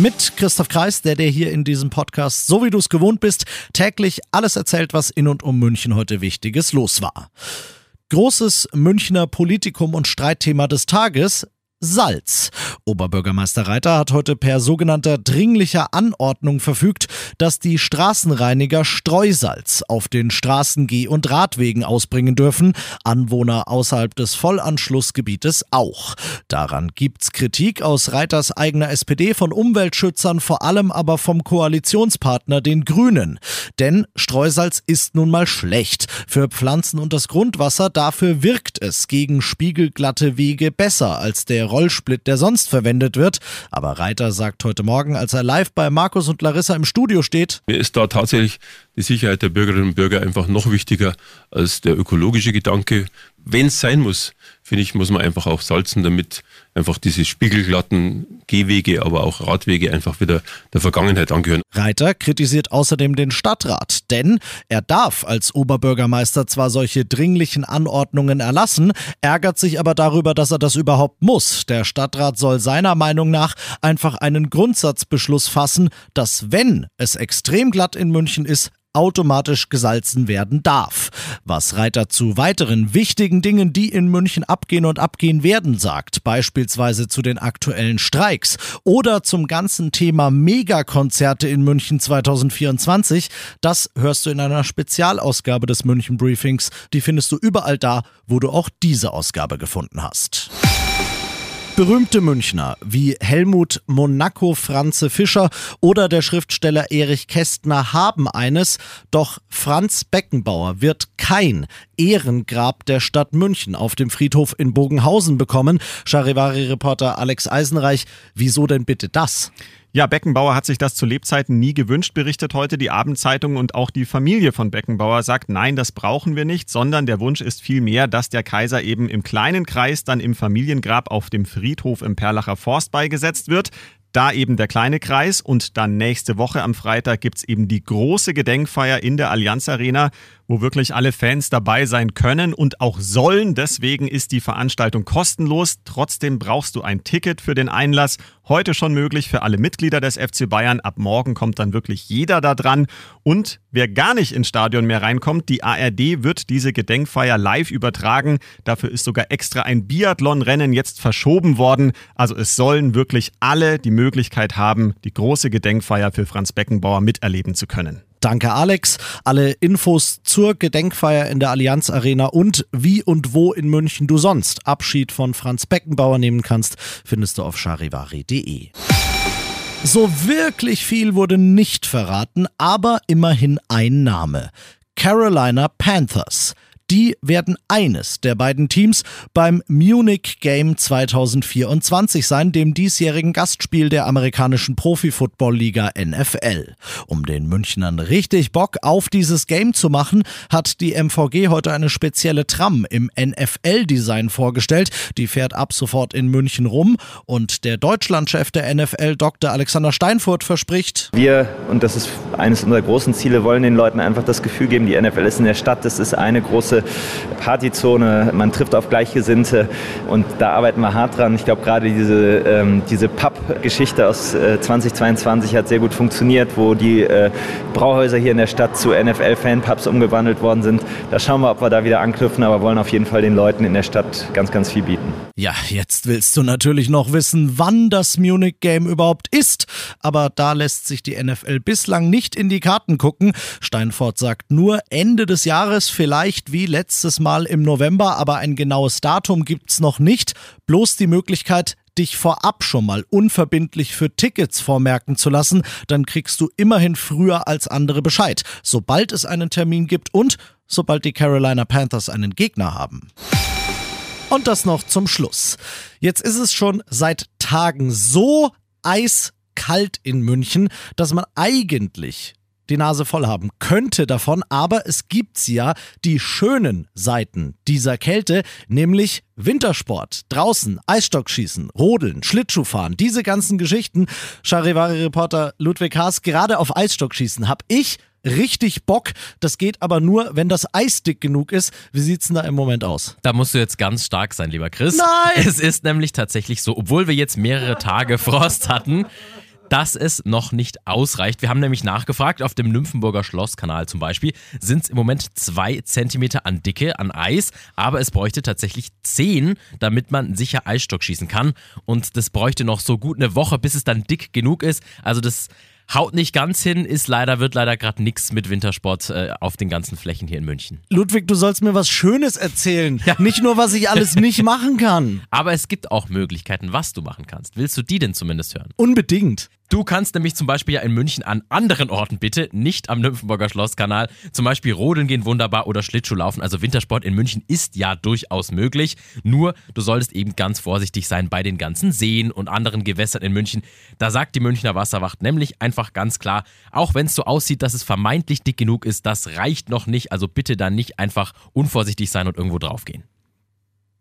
Mit Christoph Kreis, der dir hier in diesem Podcast, so wie du es gewohnt bist, täglich alles erzählt, was in und um München heute Wichtiges los war. Großes Münchner Politikum und Streitthema des Tages, Salz. Oberbürgermeister Reiter hat heute per sogenannter dringlicher Anordnung verfügt, dass die Straßenreiniger Streusalz auf den Straßen, Geh- und Radwegen ausbringen dürfen, Anwohner außerhalb des Vollanschlussgebietes auch. Daran gibt's Kritik aus Reiters eigener SPD von Umweltschützern, vor allem aber vom Koalitionspartner den Grünen. Denn Streusalz ist nun mal schlecht für Pflanzen und das Grundwasser, dafür wirkt es gegen spiegelglatte Wege besser als der Rollsplit, der sonst verwendet wird. Aber Reiter sagt heute Morgen, als er live bei Markus und Larissa im Studio steht, mir ist da tatsächlich die Sicherheit der Bürgerinnen und Bürger einfach noch wichtiger als der ökologische Gedanke. Wenn es sein muss, finde ich, muss man einfach auch salzen, damit einfach diese spiegelglatten Gehwege, aber auch Radwege einfach wieder der Vergangenheit angehören. Reiter kritisiert außerdem den Stadtrat, denn er darf als Oberbürgermeister zwar solche dringlichen Anordnungen erlassen, ärgert sich aber darüber, dass er das überhaupt muss. Der Stadtrat soll seiner Meinung nach einfach einen Grundsatzbeschluss fassen, dass wenn es extrem glatt in München ist, automatisch gesalzen werden darf. Was Reiter zu weiteren wichtigen Dingen, die in München abgehen und abgehen werden, sagt, beispielsweise zu den aktuellen Streiks oder zum ganzen Thema Megakonzerte in München 2024, das hörst du in einer Spezialausgabe des München Briefings. Die findest du überall da, wo du auch diese Ausgabe gefunden hast. Berühmte Münchner wie Helmut Monaco Franze Fischer oder der Schriftsteller Erich Kästner haben eines, doch Franz Beckenbauer wird kein Ehrengrab der Stadt München auf dem Friedhof in Bogenhausen bekommen. Charivari-Reporter Alex Eisenreich, wieso denn bitte das? Ja, Beckenbauer hat sich das zu Lebzeiten nie gewünscht, berichtet heute die Abendzeitung und auch die Familie von Beckenbauer sagt, nein, das brauchen wir nicht, sondern der Wunsch ist vielmehr, dass der Kaiser eben im kleinen Kreis dann im Familiengrab auf dem Friedhof im Perlacher Forst beigesetzt wird. Da eben der kleine Kreis und dann nächste Woche am Freitag gibt's eben die große Gedenkfeier in der Allianz Arena, wo wirklich alle Fans dabei sein können und auch sollen. Deswegen ist die Veranstaltung kostenlos. Trotzdem brauchst du ein Ticket für den Einlass. Heute schon möglich für alle Mitglieder des FC Bayern. Ab morgen kommt dann wirklich jeder da dran. Und wer gar nicht ins Stadion mehr reinkommt, die ARD wird diese Gedenkfeier live übertragen. Dafür ist sogar extra ein Biathlon-Rennen jetzt verschoben worden. Also es sollen wirklich alle die Möglichkeit haben, die große Gedenkfeier für Franz Beckenbauer miterleben zu können. Danke, Alex. Alle Infos zur Gedenkfeier in der Allianz Arena und wie und wo in München du sonst Abschied von Franz Beckenbauer nehmen kannst, findest du auf charivari.de. So wirklich viel wurde nicht verraten, aber immerhin ein Name. Carolina Panthers. Die werden eines der beiden Teams beim Munich Game 2024 sein, dem diesjährigen Gastspiel der amerikanischen Profi-Football-Liga NFL. Um den Münchnern richtig Bock auf dieses Game zu machen, hat die MVG heute eine spezielle Tram im NFL-Design vorgestellt. Die fährt ab sofort in München rum und der Deutschlandchef der NFL, Dr. Alexander Steinfurt, verspricht. Wir, und das ist eines unserer großen Ziele, wollen den Leuten einfach das Gefühl geben, die NFL ist in der Stadt, das ist eine große Partyzone, man trifft auf Gleichgesinnte und da arbeiten wir hart dran. Ich glaube, gerade diese, ähm, diese Pub-Geschichte aus äh, 2022 hat sehr gut funktioniert, wo die äh, Brauhäuser hier in der Stadt zu NFL-Fan-Pubs umgewandelt worden sind. Da schauen wir, ob wir da wieder anknüpfen, aber wollen auf jeden Fall den Leuten in der Stadt ganz, ganz viel bieten. Ja, jetzt willst du natürlich noch wissen, wann das Munich Game überhaupt ist, aber da lässt sich die NFL bislang nicht in die Karten gucken. Steinfort sagt nur Ende des Jahres, vielleicht wie letztes Mal im November, aber ein genaues Datum gibt's noch nicht. Bloß die Möglichkeit, dich vorab schon mal unverbindlich für Tickets vormerken zu lassen, dann kriegst du immerhin früher als andere Bescheid, sobald es einen Termin gibt und sobald die Carolina Panthers einen Gegner haben. Und das noch zum Schluss. Jetzt ist es schon seit Tagen so eiskalt in München, dass man eigentlich die Nase voll haben könnte davon, aber es gibt ja die schönen Seiten dieser Kälte, nämlich Wintersport, draußen, Eisstockschießen, Rodeln, Schlittschuhfahren, diese ganzen Geschichten. Charivari-Reporter Ludwig Haas, gerade auf Eisstockschießen habe ich richtig Bock. Das geht aber nur, wenn das Eis dick genug ist. Wie sieht's denn da im Moment aus? Da musst du jetzt ganz stark sein, lieber Chris. Nein! Es ist nämlich tatsächlich so, obwohl wir jetzt mehrere Tage Frost hatten, dass es noch nicht ausreicht. Wir haben nämlich nachgefragt, auf dem Nymphenburger Schlosskanal zum Beispiel sind es im Moment zwei Zentimeter an Dicke, an Eis, aber es bräuchte tatsächlich zehn, damit man sicher Eisstock schießen kann. Und das bräuchte noch so gut eine Woche, bis es dann dick genug ist. Also das haut nicht ganz hin, ist leider, wird leider gerade nichts mit Wintersport äh, auf den ganzen Flächen hier in München. Ludwig, du sollst mir was Schönes erzählen. Ja. Nicht nur, was ich alles nicht machen kann. Aber es gibt auch Möglichkeiten, was du machen kannst. Willst du die denn zumindest hören? Unbedingt. Du kannst nämlich zum Beispiel ja in München an anderen Orten bitte, nicht am Nymphenburger Schlosskanal, zum Beispiel Rodeln gehen wunderbar oder Schlittschuh laufen. Also Wintersport in München ist ja durchaus möglich. Nur du solltest eben ganz vorsichtig sein bei den ganzen Seen und anderen Gewässern in München. Da sagt die Münchner Wasserwacht nämlich einfach ganz klar, auch wenn es so aussieht, dass es vermeintlich dick genug ist, das reicht noch nicht. Also bitte dann nicht einfach unvorsichtig sein und irgendwo draufgehen.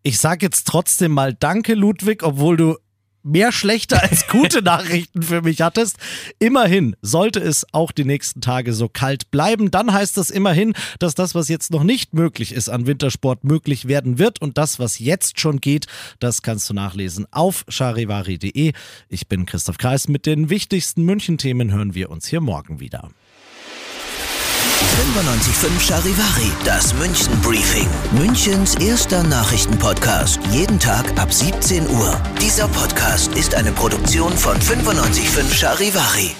Ich sag jetzt trotzdem mal Danke, Ludwig, obwohl du mehr schlechte als gute Nachrichten für mich hattest. Immerhin sollte es auch die nächsten Tage so kalt bleiben. Dann heißt das immerhin, dass das, was jetzt noch nicht möglich ist an Wintersport, möglich werden wird. Und das, was jetzt schon geht, das kannst du nachlesen auf charivari.de. Ich bin Christoph Kreis. Mit den wichtigsten München-Themen hören wir uns hier morgen wieder. 95.5 Charivari, das München Briefing. Münchens erster Nachrichtenpodcast. Jeden Tag ab 17 Uhr. Dieser Podcast ist eine Produktion von 95.5 Charivari.